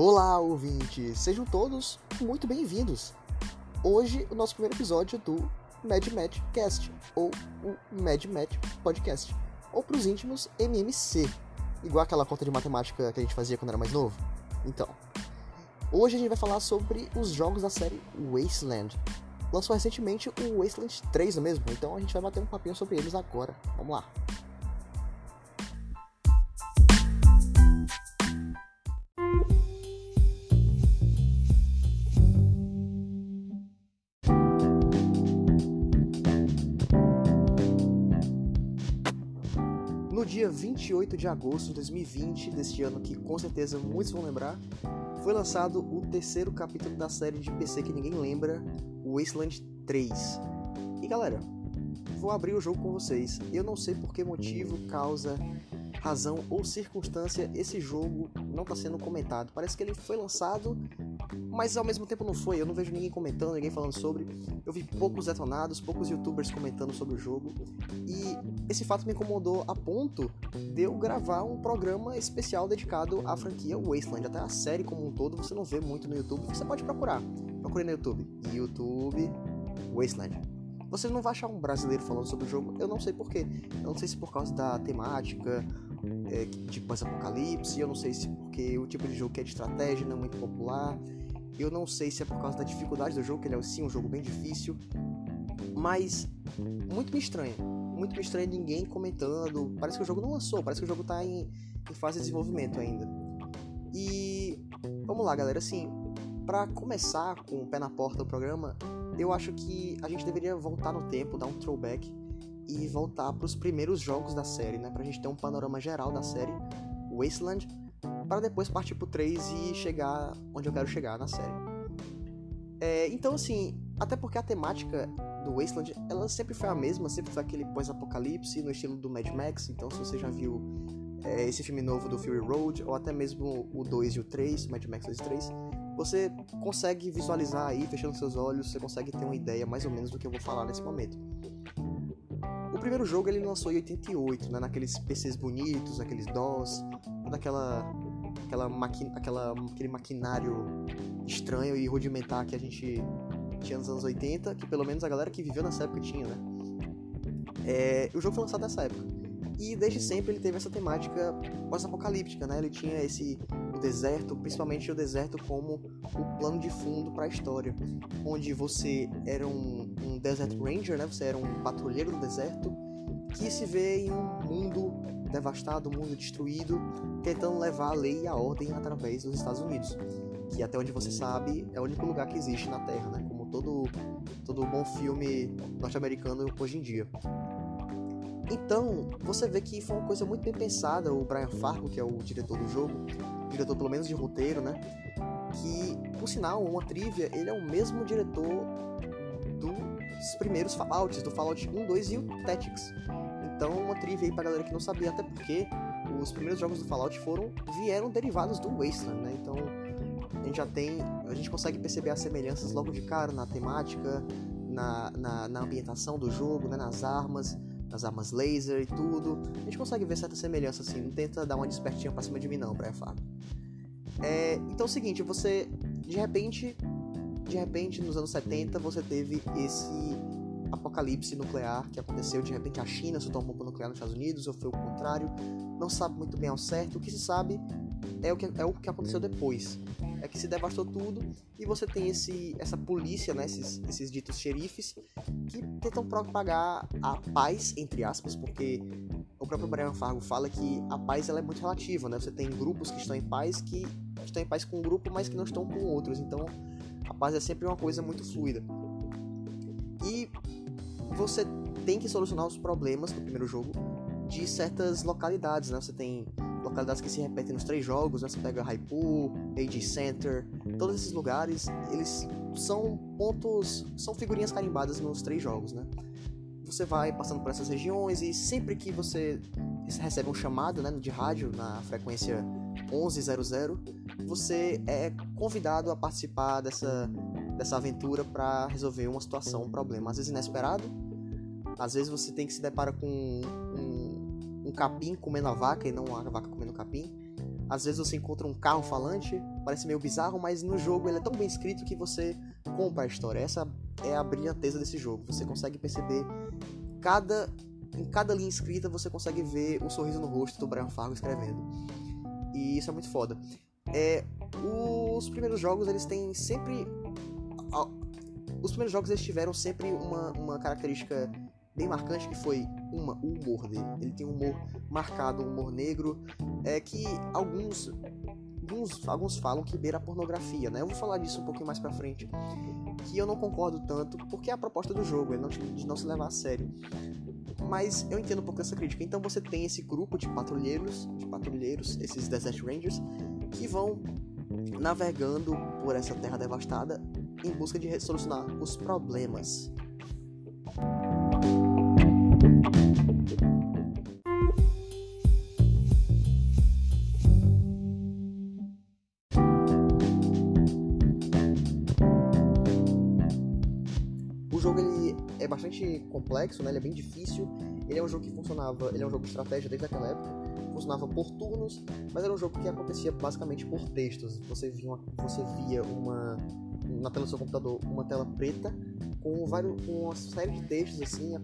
Olá, ouvintes! Sejam todos muito bem-vindos! Hoje, o nosso primeiro episódio do Mad Match Cast, ou o Mad Match Podcast, ou para os íntimos, MMC, igual aquela conta de matemática que a gente fazia quando era mais novo. Então, hoje a gente vai falar sobre os jogos da série Wasteland. Lançou recentemente o Wasteland 3, não é mesmo? Então a gente vai bater um papinho sobre eles agora. Vamos lá! 28 de agosto de 2020, deste ano que com certeza muitos vão lembrar, foi lançado o terceiro capítulo da série de PC que ninguém lembra, Wasteland 3. E galera, vou abrir o jogo com vocês. Eu não sei por que motivo, causa, razão ou circunstância esse jogo não está sendo comentado. Parece que ele foi lançado, mas ao mesmo tempo não foi. Eu não vejo ninguém comentando, ninguém falando sobre. Eu vi poucos detonados, poucos youtubers comentando sobre o jogo. E esse fato me incomodou a ponto de eu gravar um programa especial dedicado à franquia Wasteland. Até a série como um todo você não vê muito no YouTube. Você pode procurar. Procure no YouTube. YouTube Wasteland. Você não vai achar um brasileiro falando sobre o jogo, eu não sei porquê. Eu não sei se por causa da temática, é, de pós-apocalipse, eu não sei se porque o tipo de jogo que é de estratégia não é muito popular, eu não sei se é por causa da dificuldade do jogo, que ele é sim um jogo bem difícil, mas muito me estranha. Muito me estranha ninguém comentando. Parece que o jogo não lançou, parece que o jogo tá em, em fase de desenvolvimento ainda. E vamos lá, galera, assim, para começar com o pé na porta do programa, eu acho que a gente deveria voltar no tempo, dar um throwback e voltar para os primeiros jogos da série, né? Pra gente ter um panorama geral da série Wasteland, para depois partir pro 3 e chegar onde eu quero chegar na série. É, então, assim, até porque a temática do Wasteland, ela sempre foi a mesma, sempre foi aquele pós-apocalipse no estilo do Mad Max, então se você já viu é, esse filme novo do Fury Road, ou até mesmo o 2 e o 3, Mad Max 2 e 3, você consegue visualizar aí, fechando seus olhos, você consegue ter uma ideia mais ou menos do que eu vou falar nesse momento. Primeiro jogo ele lançou em 88, né, naqueles PCs bonitos, aqueles DOS, naquela aquela maqui, aquela aquele maquinário estranho e rudimentar que a gente tinha nos anos 80, que pelo menos a galera que viveu nessa época tinha, né? É, o jogo foi lançado nessa época. E desde sempre ele teve essa temática pós-apocalíptica, né? Ele tinha esse o deserto, principalmente o deserto como o plano de fundo para a história, onde você era um, um Desert Ranger, né? Você era um patrulheiro do deserto que se vê em um mundo devastado, um mundo destruído, tentando levar a lei e a ordem através dos Estados Unidos, que até onde você sabe é o único lugar que existe na Terra, né? Como todo todo bom filme norte-americano hoje em dia. Então, você vê que foi uma coisa muito bem pensada, o Brian Fargo, que é o diretor do jogo, diretor pelo menos de roteiro, né? Que, por sinal, uma trivia, ele é o mesmo diretor dos primeiros Fallouts, do Fallout 1, 2 e o Tactics. Então, uma trivia aí pra galera que não sabia, até porque os primeiros jogos do Fallout foram vieram derivados do Wasteland, né? Então, a gente já tem, a gente consegue perceber as semelhanças logo de cara na temática, na, na, na ambientação do jogo, né? nas armas, nas armas laser e tudo. A gente consegue ver certa semelhança assim, não tenta dar uma despertinha pra cima de mim não, Brian Fargo. É, então é o seguinte, você de repente, de repente nos anos 70 você teve esse apocalipse nuclear que aconteceu, de repente a China soltou uma bomba nuclear nos Estados Unidos, ou foi o contrário, não sabe muito bem ao certo, o que se sabe é o que, é o que aconteceu depois. É que se devastou tudo e você tem esse, essa polícia, né, esses, esses ditos xerifes, que tentam propagar a paz, entre aspas, porque o próprio Brian Fargo fala que a paz ela é muito relativa, né? Você tem grupos que estão em paz que estão em paz com um grupo, mas que não estão com outros. Então, a paz é sempre uma coisa muito fluida. Você tem que solucionar os problemas do primeiro jogo de certas localidades, né? Você tem localidades que se repetem nos três jogos, né? Você pega Haipu, AG Center, todos esses lugares, eles são pontos, são figurinhas carimbadas nos três jogos, né? Você vai passando por essas regiões e sempre que você recebe um chamado, né, de rádio na frequência 1100, você é convidado a participar dessa dessa aventura para resolver uma situação, um problema, às vezes inesperado, às vezes você tem que se deparar com um, um capim comendo a vaca e não a vaca comendo o capim. Às vezes você encontra um carro falante, parece meio bizarro, mas no jogo ele é tão bem escrito que você compra a história. Essa é a brilhanteza desse jogo. Você consegue perceber cada em cada linha escrita você consegue ver o sorriso no rosto do Brian Fargo escrevendo. E isso é muito foda. É, os primeiros jogos eles têm sempre os primeiros jogos eles tiveram sempre uma, uma característica bem marcante que foi uma o humor dele. Ele tem um humor marcado, um humor negro, é que alguns alguns, alguns falam que beira a pornografia, né? Eu vou falar disso um pouquinho mais pra frente. Que eu não concordo tanto, porque é a proposta do jogo, é não, de não se levar a sério. Mas eu entendo um pouco essa crítica. Então você tem esse grupo de patrulheiros, de patrulheiros, esses Desert Rangers, que vão navegando por essa terra devastada em busca de solucionar os problemas. Complexo, né? ele é bem difícil. Ele é um jogo que funcionava, ele é um jogo de estratégia desde aquela época, funcionava por turnos, mas era um jogo que acontecia basicamente por textos. Você via uma, você via uma na tela do seu computador uma tela preta com, vários, com uma série de textos assim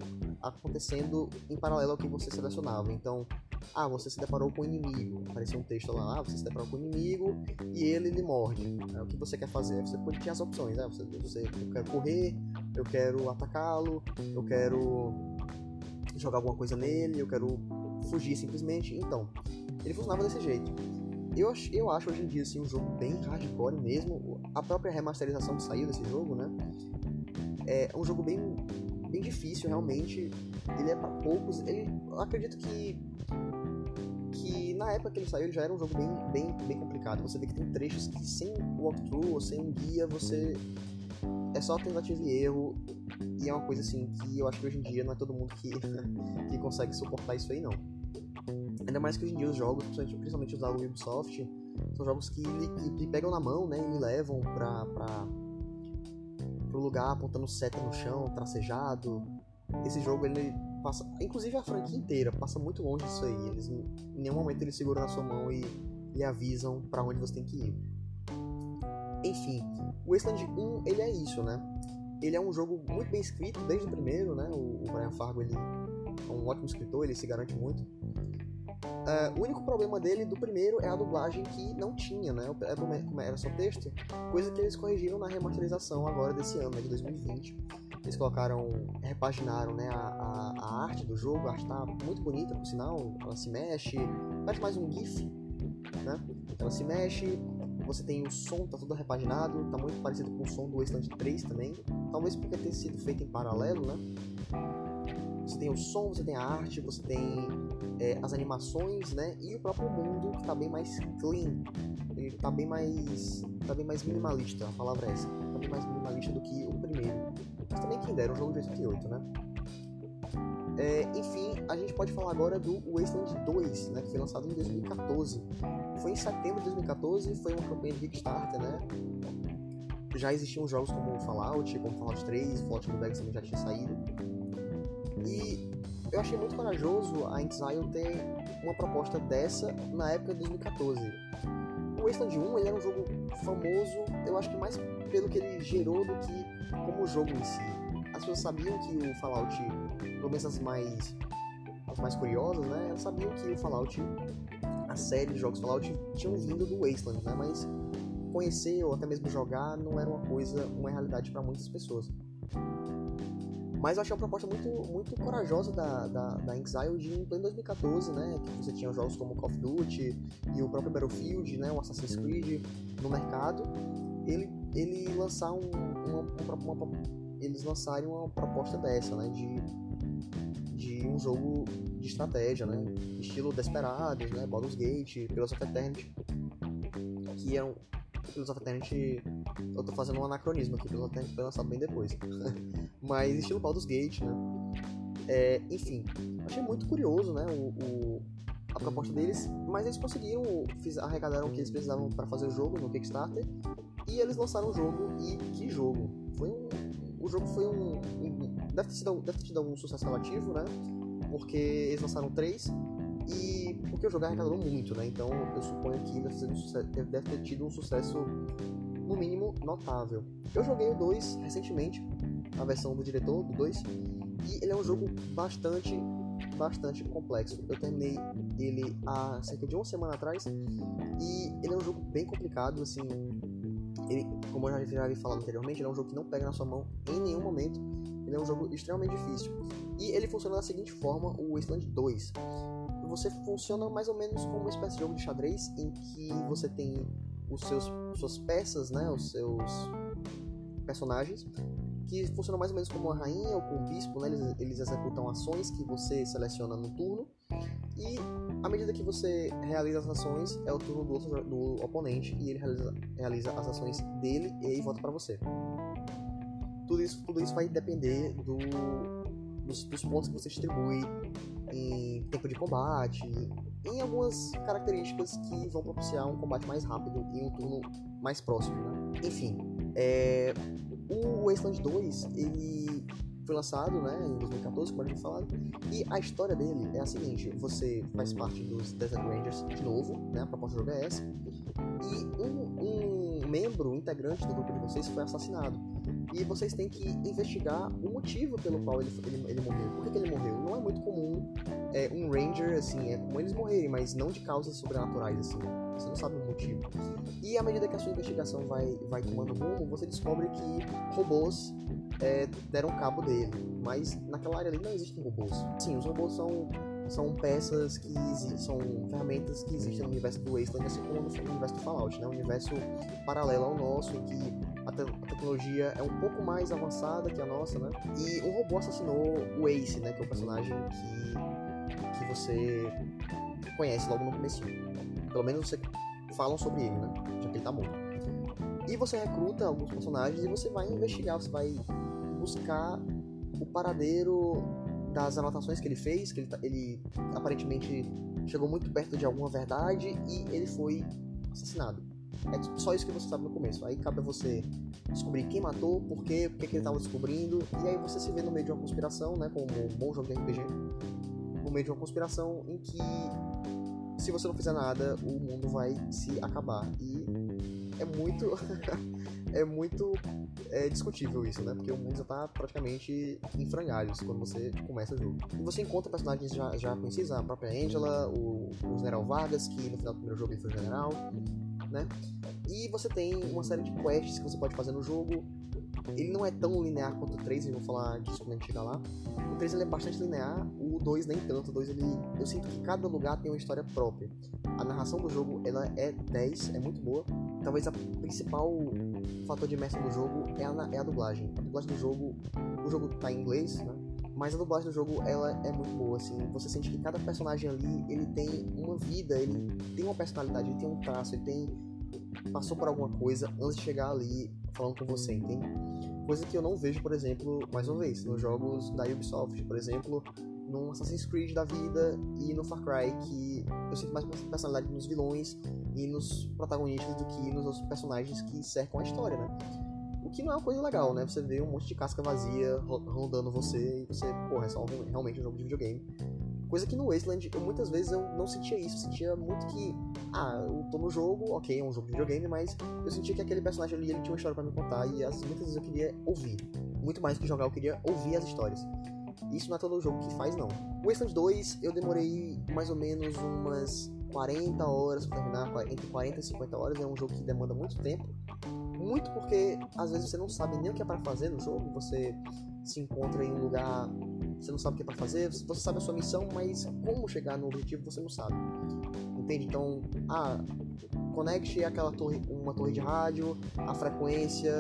acontecendo em paralelo ao que você selecionava. Então, ah, você se deparou com o inimigo. Aparecia um texto lá, ah, você se deparou com o inimigo e ele lhe morde. É, o que você quer fazer? Você pode ter as opções, né? Você, você, eu quero correr, eu quero atacá-lo, eu quero jogar alguma coisa nele, eu quero fugir simplesmente. Então, ele funcionava desse jeito. Eu, eu acho hoje em dia assim, um jogo bem hardcore mesmo. A própria remasterização que saiu desse jogo, né? É um jogo bem, bem difícil, realmente. Ele é para poucos. Ele, eu acredito que que na época que ele saiu ele já era um jogo bem, bem, bem complicado. Você vê que tem trechos que sem walkthrough ou sem um guia você é só tentativa e erro e é uma coisa assim que eu acho que hoje em dia não é todo mundo que, que consegue suportar isso aí não. Ainda mais que hoje em dia os jogos, principalmente os da Ubisoft, são jogos que lhe, pegam na mão, né, e levam pra, pra, pro lugar apontando seta no chão, tracejado. Esse jogo ele passa, inclusive a franquia inteira passa muito longe disso aí. Eles em nenhum momento eles seguram na sua mão e lhe avisam para onde você tem que ir. Enfim, o Wasteland 1 ele é isso, né? Ele é um jogo muito bem escrito desde o primeiro, né? O, o Brian Fargo ele é um ótimo escritor, ele se garante muito. Uh, o único problema dele do primeiro é a dublagem que não tinha, né? É como era só texto, coisa que eles corrigiram na remasterização agora desse ano, né, de 2020. Eles colocaram, repaginaram né, a, a, a, arte do jogo, a arte tá muito bonita, por sinal, ela se mexe, parece mais um GIF, né? Ela se mexe, você tem o som, tá tudo repaginado, tá muito parecido com o som do Wasteland 3 também, talvez porque tenha sido feito em paralelo, né? Você tem o som, você tem a arte, você tem é, as animações, né? E o próprio mundo que tá bem mais clean. Ele tá bem mais. tá bem mais minimalista, a palavra é essa. Tá bem mais minimalista do que o primeiro. Mas também quem dera, um jogo de 88, né? É, enfim, a gente pode falar agora do Wasteland 2, né, que foi lançado em 2014. Foi em setembro de 2014, foi uma campanha de Kickstarter, né? Já existiam jogos como Fallout, como Fallout 3, Fallout New Vegas também já tinha saído. E eu achei muito corajoso a Exile ter uma proposta dessa na época de 2014. O Wasteland 1 ele era um jogo famoso, eu acho que mais pelo que ele gerou do que como jogo em si. As pessoas sabiam que o Fallout, pelo menos as mais, as mais curiosas, né, elas sabiam que o Fallout, a série de jogos Fallout tinham vindo do Wasteland, né, mas conhecer ou até mesmo jogar não era uma coisa, uma realidade para muitas pessoas. Mas eu achei uma proposta muito, muito corajosa da, da, da Exile de em 2014, né? Que você tinha jogos como Call of Duty e o próprio Battlefield, né? O Assassin's Creed no mercado. Ele, ele lançar um, uma, uma, uma, eles lançarem uma proposta dessa, né? De, de um jogo de estratégia, né? Estilo Desperados, né? Baldur's Gate, Pillars of Eternity, que eram Pillars of Eternity. Eu tô fazendo um anacronismo aqui, Pillars of Eternity foi lançado bem depois. Mas estilo Baldur's Gate, né? É, enfim, achei muito curioso, né? O, o, a proposta deles, mas eles conseguiram, fiz, arrecadaram o que eles precisavam para fazer o jogo no Kickstarter e eles lançaram o jogo. E que jogo! Foi um, o jogo foi um, um deve, ter sido, deve ter tido um sucesso relativo, né? Porque eles lançaram três E porque o jogo arrecadou muito, né? Então eu suponho que deve ter, tido um sucesso, no mínimo, notável. Eu joguei o 2 recentemente, a versão do diretor do 2, e ele é um jogo bastante, bastante complexo. Eu terminei ele há cerca de uma semana atrás, e ele é um jogo bem complicado, assim. Ele, como eu já havia falado anteriormente, ele é um jogo que não pega na sua mão em nenhum momento. Ele é um jogo extremamente difícil. E ele funciona da seguinte forma, o Wasteland 2 você funciona mais ou menos como uma espécie de jogo de xadrez em que você tem os seus suas peças, né, os seus personagens que funcionam mais ou menos como uma rainha ou como um bispo, né? Eles, eles executam ações que você seleciona no turno e à medida que você realiza as ações é o turno do outro do oponente e ele realiza, realiza as ações dele e aí volta para você. Tudo isso, tudo isso vai depender do, dos, dos pontos que você distribui em tempo de combate, em algumas características que vão propiciar um combate mais rápido e um turno mais próximo, né? Enfim, é... o Wasteland 2, ele foi lançado né, em 2014, como a gente falado, e a história dele é a seguinte, você faz parte dos Desert Rangers de novo, né, a proposta do jogo é e um membro, integrante do grupo de vocês foi assassinado e vocês têm que investigar o motivo pelo qual ele, ele, ele morreu. Por que, que, ele morreu? Não é muito comum é, um Ranger, assim, é comum eles morrerem, mas não de causas sobrenaturais, assim. Você não sabe o motivo. E à medida que a sua investigação vai, vai tomando rumo, você descobre que robôs é, deram cabo dele. Mas naquela área ali não existem robôs. Sim, os robôs são são peças que são ferramentas que existem no universo do Wasteland, assim como no universo do Fallout, né? Um universo paralelo ao nosso, em que a, te a, tecnologia é um pouco mais avançada que a nossa, né? E um robô assassinou o Ace, né? Que é o personagem que, que você conhece logo no começo. Pelo menos você falam sobre ele, né? Já que ele tá morto. E você recruta alguns personagens e você vai investigar, você vai buscar o paradeiro das anotações que ele fez, que ele, tá, ele aparentemente chegou muito perto de alguma verdade e ele foi assassinado. É só isso que você sabe no começo. Aí cabe a você descobrir quem matou, por quê, por que ele estava descobrindo, e aí você se vê no meio de uma conspiração, né? Como um bom jogo de RPG. No meio de uma conspiração em que, se você não fizer nada, o mundo vai se acabar. E é muito. é muito é, discutível isso, né? Porque o mundo já tá praticamente em frangalhos quando você começa o jogo. E você encontra personagens já, já conhecidos, a própria Angela, o, o General Vargas, que no final do primeiro jogo ele foi general, né? E você tem uma série de quests que você pode fazer no jogo. Ele não é tão linear quanto o 3, eu vou falar disso quando a gente chegar lá. O 3 ele é bastante linear, o 2 nem tanto. O 2 ele, eu sinto que cada lugar tem uma história própria. A narração do jogo ela é 10, é muito boa. Talvez a principal fator de imersão do jogo é a, é a dublagem. A dublagem do jogo, o jogo tá em inglês, né? Mas a dublagem do jogo ela é muito boa, assim. Você sente que cada personagem ali ele tem uma vida, ele tem uma personalidade, ele tem um traço, ele tem passou por alguma coisa antes de chegar ali falando com você, entende? Coisa que eu não vejo, por exemplo, mais uma vez, nos jogos da Ubisoft, por exemplo, no Assassin's Creed da vida e no Far Cry, que eu sinto mais personalidade nos vilões e nos protagonistas do que nos outros personagens que cercam a história, né? O que não é uma coisa legal, né? Você vê um monte de casca vazia rondando você e você, porra, é só realmente um jogo de videogame. Coisa que no Wasteland, eu, muitas vezes eu não sentia isso. Eu sentia muito que, ah, eu tô no jogo, ok, é um jogo de videogame, mas eu sentia que aquele personagem ali ele tinha uma história para me contar e as, muitas vezes eu queria ouvir. Muito mais que jogar, eu queria ouvir as histórias. Isso não é todo jogo que faz, não. O Wasteland 2, eu demorei mais ou menos umas 40 horas pra terminar, entre 40 e 50 horas. É um jogo que demanda muito tempo. Muito porque às vezes você não sabe nem o que é para fazer no jogo, você se encontra em um lugar você não sabe o que é para fazer, você sabe a sua missão, mas como chegar no objetivo você não sabe. Entende? Então, ah, conecte aquela torre, uma torre de rádio, a frequência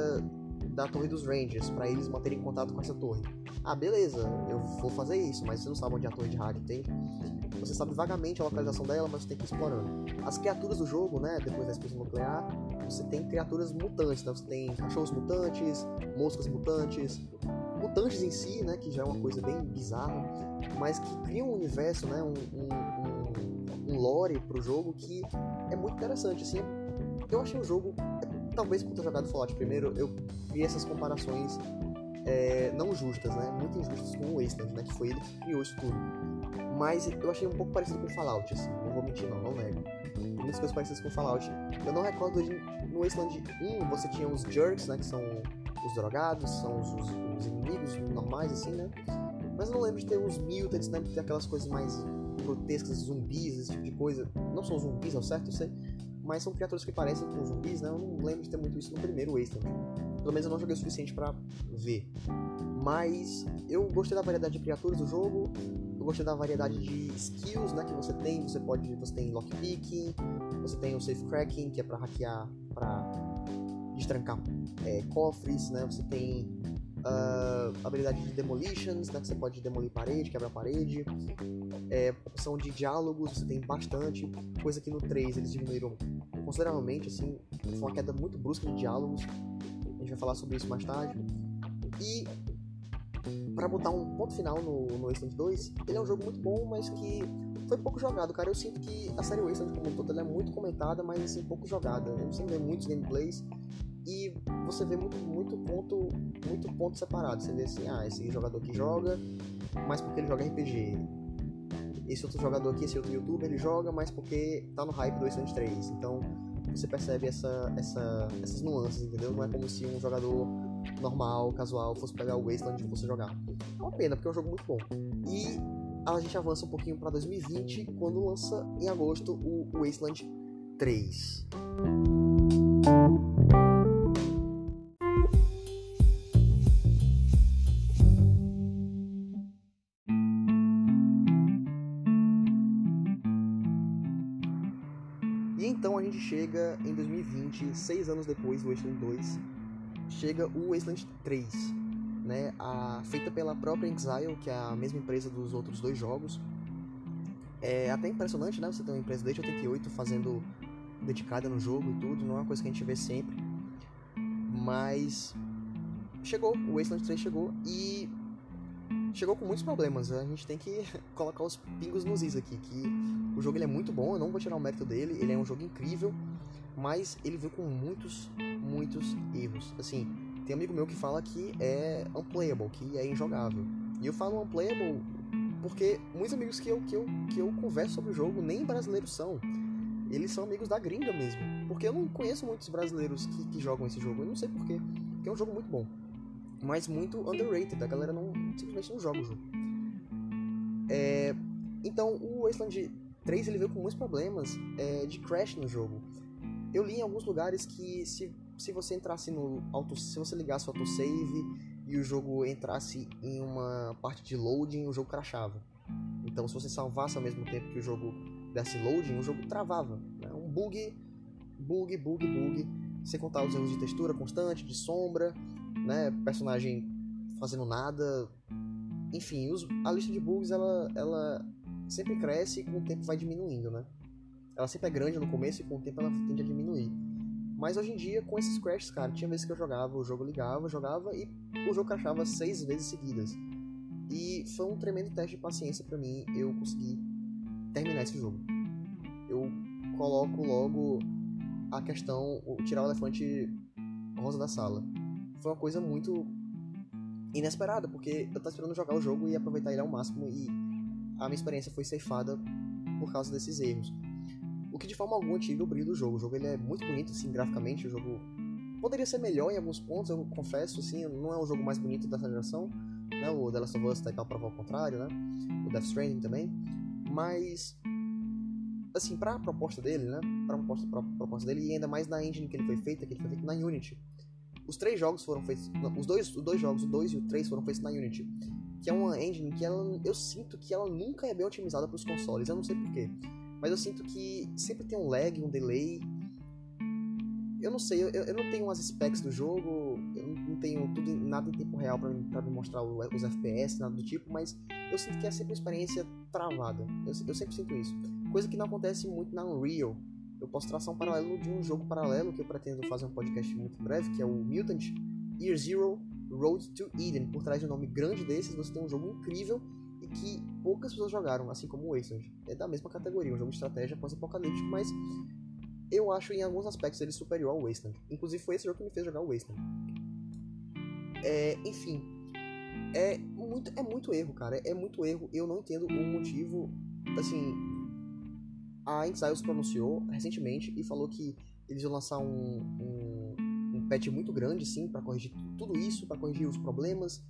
da torre dos Rangers, para eles manterem contato com essa torre. Ah, beleza, eu vou fazer isso, mas você não sabe onde é a torre de rádio, tem? Você sabe vagamente a localização dela, mas você tem que ir explorando. As criaturas do jogo, né, depois da explosão nuclear, você tem criaturas mutantes, né? Você tem cachorros mutantes, moscas mutantes, mutantes em si, né, que já é uma coisa bem bizarra, mas que cria um universo, né, um, um, um lore pro jogo que é muito interessante, assim. Eu achei o jogo, talvez por ter jogado Fallout primeiro, eu vi essas comparações é, não justas, né, muito injustas com o Wasteland, né, que foi ele que criou isso tudo. Mas eu achei um pouco parecido com Fallout, assim, não vou mentir não, não nego. Muitas coisas parecidas com Fallout. Eu não recordo hoje, no Wasteland 1 você tinha os Jerks, né, que são os drogados, são os, os, os inimigos normais, assim, né? Mas eu não lembro de ter os mutants, né, de ter aquelas coisas mais grotescas, zumbis, esse tipo de coisa. Não são zumbis, ao certo, eu sei. Mas são criaturas que parecem com zumbis, né? Eu não lembro de ter muito isso no primeiro Wasteland. Pelo menos eu não joguei o suficiente para ver. Mas eu gostei da variedade de criaturas do jogo. Eu gostei da variedade de skills, né, que você tem. Você pode, você tem lockpicking, você tem o safe cracking, que é para hackear, para destrancar é, cofres, né? Você tem uh, habilidade de demolitions, né? Que você pode demolir parede, quebrar parede. É, opção de diálogos, você tem bastante. Coisa que no 3 eles diminuíram consideravelmente, assim. Foi uma queda muito brusca de diálogos. A gente vai falar sobre isso mais tarde. E para botar um ponto final no, no Wasteland 2, ele é um jogo muito bom, mas que foi pouco jogado, cara. Eu sinto que a série Wasteland como um todo é muito comentada, mas assim, pouco jogada. Você vê muitos gameplays e você vê muito, muito ponto muito ponto separado. Você vê assim, ah, esse jogador aqui joga, mas porque ele joga RPG. Esse outro jogador aqui, esse outro youtuber, ele joga, mas porque tá no hype do Wasteland 3. Então você percebe essa, essa, essas nuances, entendeu? Não é como se um jogador normal, casual, fosse pegar o Wasteland e fosse jogar. É uma pena, porque é um jogo muito bom. E a gente avança um pouquinho para 2020, quando lança em agosto o Wasteland 3. Gente chega em 2020, seis anos depois do Wasteland 2, chega o Wasteland 3, né, a, feita pela própria Exile, que é a mesma empresa dos outros dois jogos. É até impressionante, né, você ter uma empresa desde 88 fazendo dedicada no jogo e tudo, não é uma coisa que a gente vê sempre. Mas chegou, o Wasteland 3 chegou e chegou com muitos problemas. A gente tem que colocar os pingos nos is aqui, que o jogo ele é muito bom, eu não vou tirar o mérito dele, ele é um jogo incrível, mas ele veio com muitos, muitos erros. Assim, tem amigo meu que fala que é unplayable, que é injogável. E eu falo unplayable porque muitos amigos que eu, que eu, que eu converso sobre o jogo nem brasileiros são. Eles são amigos da gringa mesmo. Porque eu não conheço muitos brasileiros que, que jogam esse jogo. Eu não sei porquê. Porque é um jogo muito bom. Mas muito underrated. A galera não simplesmente não joga o jogo. É, então, o Wasteland 3 ele veio com muitos problemas é, de crash no jogo. Eu li em alguns lugares que se, se você entrasse no auto, se você ligasse o autosave e o jogo entrasse em uma parte de loading, o jogo crashava. Então, se você salvasse ao mesmo tempo que o jogo desse loading, o jogo travava. Né? Um bug, bug, bug, bug. Sem contar os erros de textura constante, de sombra, né? Personagem fazendo nada. Enfim, os, a lista de bugs ela, ela sempre cresce e com o tempo vai diminuindo, né? Ela sempre é grande no começo e com o tempo ela tende a diminuir. Mas hoje em dia, com esses crashes, cara, tinha vezes que eu jogava, o jogo ligava, jogava e o jogo crashava seis vezes seguidas. E foi um tremendo teste de paciência para mim eu conseguir terminar esse jogo. Eu coloco logo a questão, tirar o elefante rosa da sala. Foi uma coisa muito inesperada, porque eu tava esperando jogar o jogo e aproveitar ele ao máximo e a minha experiência foi ceifada por causa desses erros. O que de forma alguma tira o brilho do jogo. O jogo ele é muito bonito, assim, graficamente. O jogo poderia ser melhor em alguns pontos, eu confesso, assim, não é o jogo mais bonito dessa geração. Né? O The Last of Us tá aí pra provar o contrário, né? O Death Stranding também. Mas, assim, pra proposta dele, né? Pra proposta, pra proposta dele, e ainda mais na engine que ele foi feito, que ele foi feito na Unity. Os três jogos foram feitos. Os dois, os dois jogos, o 2 e o 3 foram feitos na Unity. Que é uma engine que ela, eu sinto que ela nunca é bem otimizada para os consoles. Eu não sei porquê. Mas eu sinto que sempre tem um lag, um delay. Eu não sei, eu, eu não tenho as specs do jogo, eu não tenho tudo, nada em tempo real para me mostrar os FPS, nada do tipo, mas eu sinto que é sempre uma experiência travada. Eu, eu sempre sinto isso. Coisa que não acontece muito na Unreal. Eu posso traçar um paralelo de um jogo paralelo que eu pretendo fazer um podcast muito breve, que é o Mutant Year Zero Road to Eden. Por trás de um nome grande desses, você tem um jogo incrível e que poucas pessoas jogaram, assim como o Wasteland. É da mesma categoria, um jogo de estratégia pós-apocalíptico, mas eu acho em alguns aspectos ele superior ao Wasteland. Inclusive foi esse jogo que me fez jogar o Wasteland. É, enfim, é muito, é muito erro, cara. É muito erro. Eu não entendo o motivo. Assim, a Inxiles pronunciou recentemente e falou que eles iam lançar um, um, um patch muito grande, sim, para corrigir tudo isso, para corrigir os problemas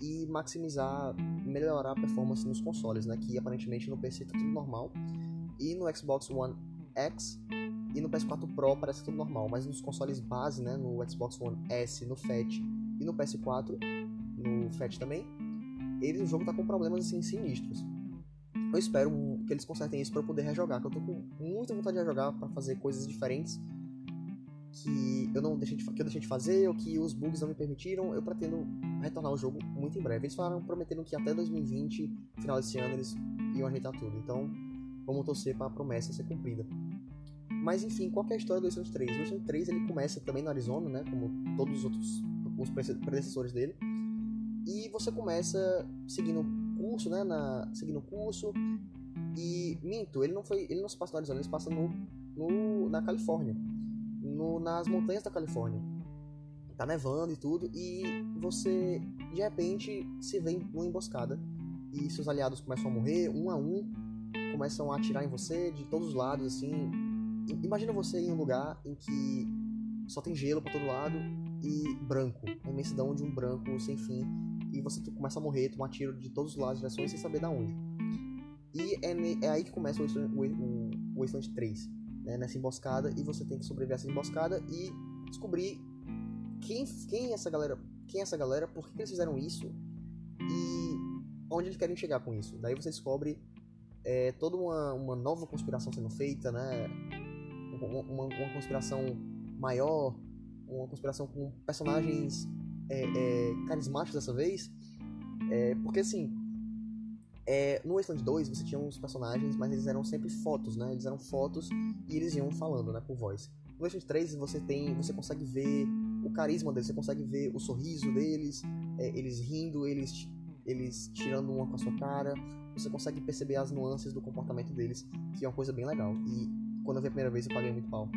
e maximizar, melhorar a performance nos consoles, né? Que aparentemente no PC tá tudo normal. E no Xbox One X e no PS4 Pro parece tudo normal, mas nos consoles base, né? No Xbox One S, no Fat e no PS4, no Fat também, ele, o jogo tá com problemas assim sinistros. Eu espero que eles consertem isso para poder rejogar, que eu tô com muita vontade de rejogar para fazer coisas diferentes que eu não deixei de, que eu deixei de fazer ou que os bugs não me permitiram. Eu pretendo retornar ao jogo muito em breve. Eles falaram, prometendo que até 2020, final desse ano, eles iam ajeitar tudo. Então, vamos torcer para a promessa ser cumprida. Mas enfim, qual é a história do Wasteland 3? O Wasteland 3 ele começa também no Arizona, né, como todos os outros os predecessores dele. E você começa seguindo curso, né, na, seguindo o curso. E minto, ele não foi, ele não se passa no Arizona, ele se passa no, no na Califórnia, no, nas montanhas da Califórnia. Tá nevando e tudo e você de repente se vê numa emboscada e seus aliados começam a morrer um a um, começam a atirar em você de todos os lados assim. Imagina você em um lugar em que só tem gelo para todo lado e branco, a imensidão de um branco sem fim e você começa a morrer, tomar tiro de todos os lados, direções, sem saber da onde. E é, é aí que começa o Wasteland, o, o Wasteland 3, né, nessa emboscada, e você tem que sobreviver a essa emboscada e descobrir quem, quem essa galera, quem é essa galera, por que, eles fizeram isso e onde eles querem chegar com isso. Daí você descobre é, toda uma, uma nova conspiração sendo feita, né? Uma, uma, uma conspiração maior, uma conspiração com personagens é, é, carismáticos dessa vez. É, porque assim, é, no Wasteland 2 você tinha uns personagens, mas eles eram sempre fotos, né? Eles eram fotos e eles iam falando, né, por voz. No Wasteland 3 você tem, você consegue ver o carisma deles, você consegue ver o sorriso deles, é, eles rindo, eles eles tirando uma com a sua cara, você consegue perceber as nuances do comportamento deles, que é uma coisa bem legal. E quando eu vi a primeira vez eu paguei muito pau.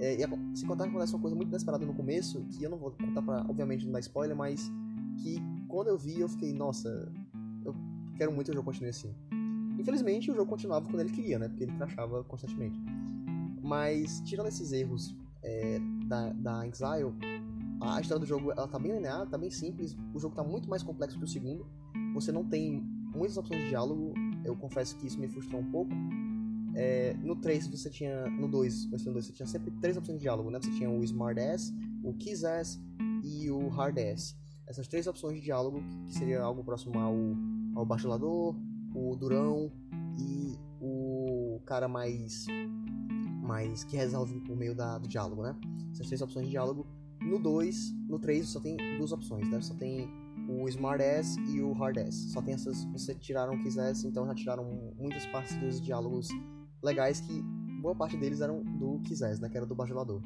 É, e se contar que acontece uma coisa muito inesperada no começo, que eu não vou contar pra, obviamente, não dar spoiler, mas que quando eu vi eu fiquei, nossa, quero muito que o jogo continue assim. Infelizmente o jogo continuava quando ele queria, né? Porque ele crashava constantemente. Mas, tirando esses erros é, da, da Exile, a história do jogo ela tá bem linear, tá bem simples, o jogo tá muito mais complexo que o segundo. Você não tem muitas opções de diálogo, eu confesso que isso me frustrou um pouco, é, no 3 você tinha. No 2, no 2 você tinha sempre três opções de diálogo, né? Você tinha o Smart Ass, o Kiss Ass e o Hard Ass. Essas três opções de diálogo, que seria algo próximo ao, ao bachelador, o durão e o cara mais. mais que resolve por meio da, do diálogo, né? Essas três opções de diálogo. No 2, no 3 só tem duas opções, né? Só tem o Smart Ass e o Hard Ass. Só tem essas. Você tiraram o Kiss Ass, então já tiraram muitas partes dos diálogos legais que boa parte deles eram do Kizés, né? Que era do bajulador.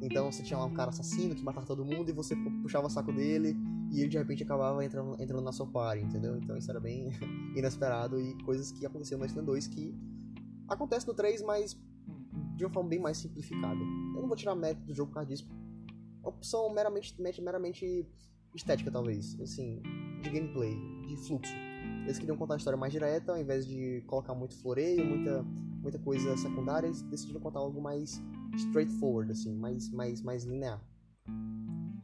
Então você tinha lá um cara assassino que matava todo mundo e você puxava o saco dele e ele de repente acabava entrando, entrando na sua party, entendeu? Então isso era bem inesperado e coisas que aconteciam no Wasteland 2 que acontece no 3, mas de uma forma bem mais simplificada. Eu não vou tirar mérito do jogo por causa disso. Opção meramente, meramente estética, talvez. Assim, de gameplay, de fluxo. Eles queriam contar a história mais direta, ao invés de colocar muito floreio, muita, muita coisa secundária, eles decidiram contar algo mais straightforward, assim, mais, mais, mais linear.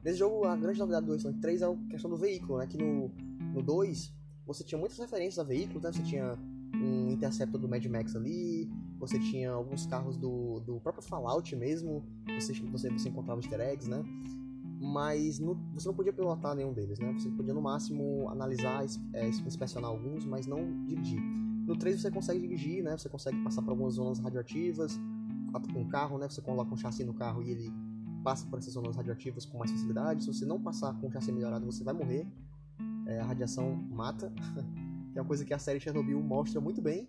Nesse jogo, a grande novidade do Wasteland 3 é a questão do veículo, né? Que no, no 2, você tinha muitas referências a veículos, né? Você tinha um Interceptor do Mad Max ali, você tinha alguns carros do, do próprio Fallout mesmo, você, você, você encontrava easter eggs, né? mas no, você não podia pilotar nenhum deles, né? Você podia no máximo analisar, é, inspecionar alguns, mas não dirigir. No 3 você consegue dirigir, né? Você consegue passar por algumas zonas radioativas com um carro, né? Você coloca um chassi no carro e ele passa por essas zonas radioativas com mais facilidade. Se você não passar com um chassi melhorado, você vai morrer. É, a radiação mata, é uma coisa que a série Chernobyl mostra muito bem.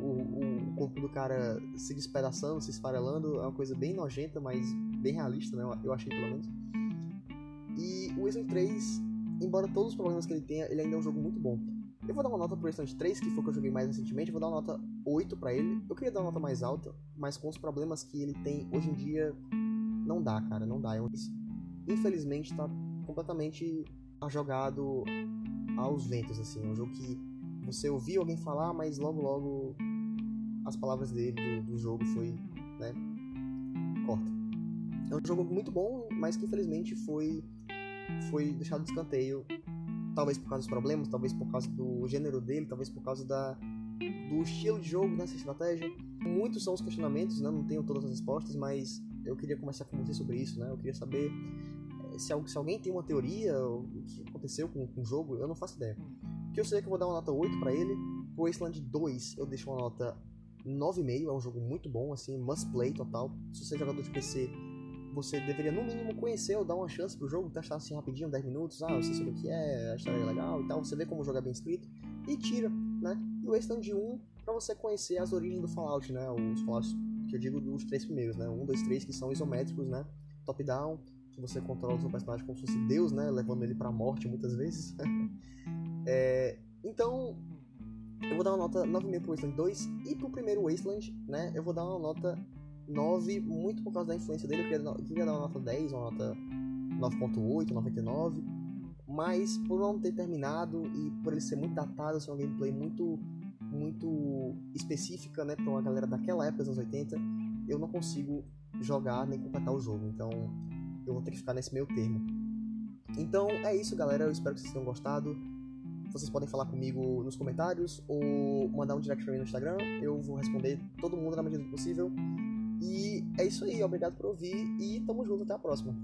O, o, o, corpo do cara se despedaçando, se esfarelando, é uma coisa bem nojenta, mas bem realista, né? Eu achei pelo menos. E o Wasteland 3, embora todos os problemas que ele tenha, ele ainda é um jogo muito bom. Eu vou dar uma nota pro Wasteland 3, que foi o que eu joguei mais recentemente, eu vou dar uma nota 8 para ele. Eu queria dar uma nota mais alta, mas com os problemas que ele tem hoje em dia, não dá, cara, não dá. É Infelizmente tá completamente jogado aos ventos, assim. É um jogo que você ouviu alguém falar, mas logo logo as palavras dele do, do jogo foi, né, corta. É um jogo muito bom, mas que infelizmente foi foi deixado de escanteio, talvez por causa dos problemas, talvez por causa do gênero dele, talvez por causa da do estilo de jogo nessa estratégia. Muitos são os questionamentos, né? não tenho todas as respostas, mas eu queria conversar com você sobre isso, né? Eu queria saber eh, se, alguém tem uma teoria, o que aconteceu com, com o jogo, eu não faço ideia. O que eu sei que eu vou dar uma nota 8 para ele, pro Wasteland 2 eu deixo uma nota 9,5, é um jogo muito bom, assim, must play total. Se você é jogador de PC, você deveria no mínimo conhecer ou dar uma chance pro jogo, testar assim rapidinho, 10 minutos, ah, eu sei sobre o que é, a história é legal e tal, você vê como o jogo é bem escrito, e tira, né? E o Wasteland 1 para você conhecer as origens do Fallout, né? Os Fallouts que eu digo dos três primeiros, né? Um, dois, três, que são isométricos, né? Top-down, que você controla o seu personagem como se fosse Deus, né? Levando ele pra morte muitas vezes. é, então, eu vou dar uma nota 9,5 pro Wasteland 2 e pro primeiro Wasteland, né? Eu vou dar uma nota 9, muito por causa da influência dele. Eu queria, eu queria dar uma nota 10, uma nota 9.8, 99. Mas por não ter terminado e por ele ser muito datado, ser um gameplay muito muito específica, né, para uma galera daquela época, dos anos 80, eu não consigo jogar nem completar o jogo. Então, eu vou ter que ficar nesse meio termo. Então, é isso, galera. Eu espero que vocês tenham gostado. Vocês podem falar comigo nos comentários ou mandar um direct pra mim no Instagram. Eu vou responder todo mundo na medida do possível. E é isso aí. Obrigado por ouvir e tamo junto. Até a próxima.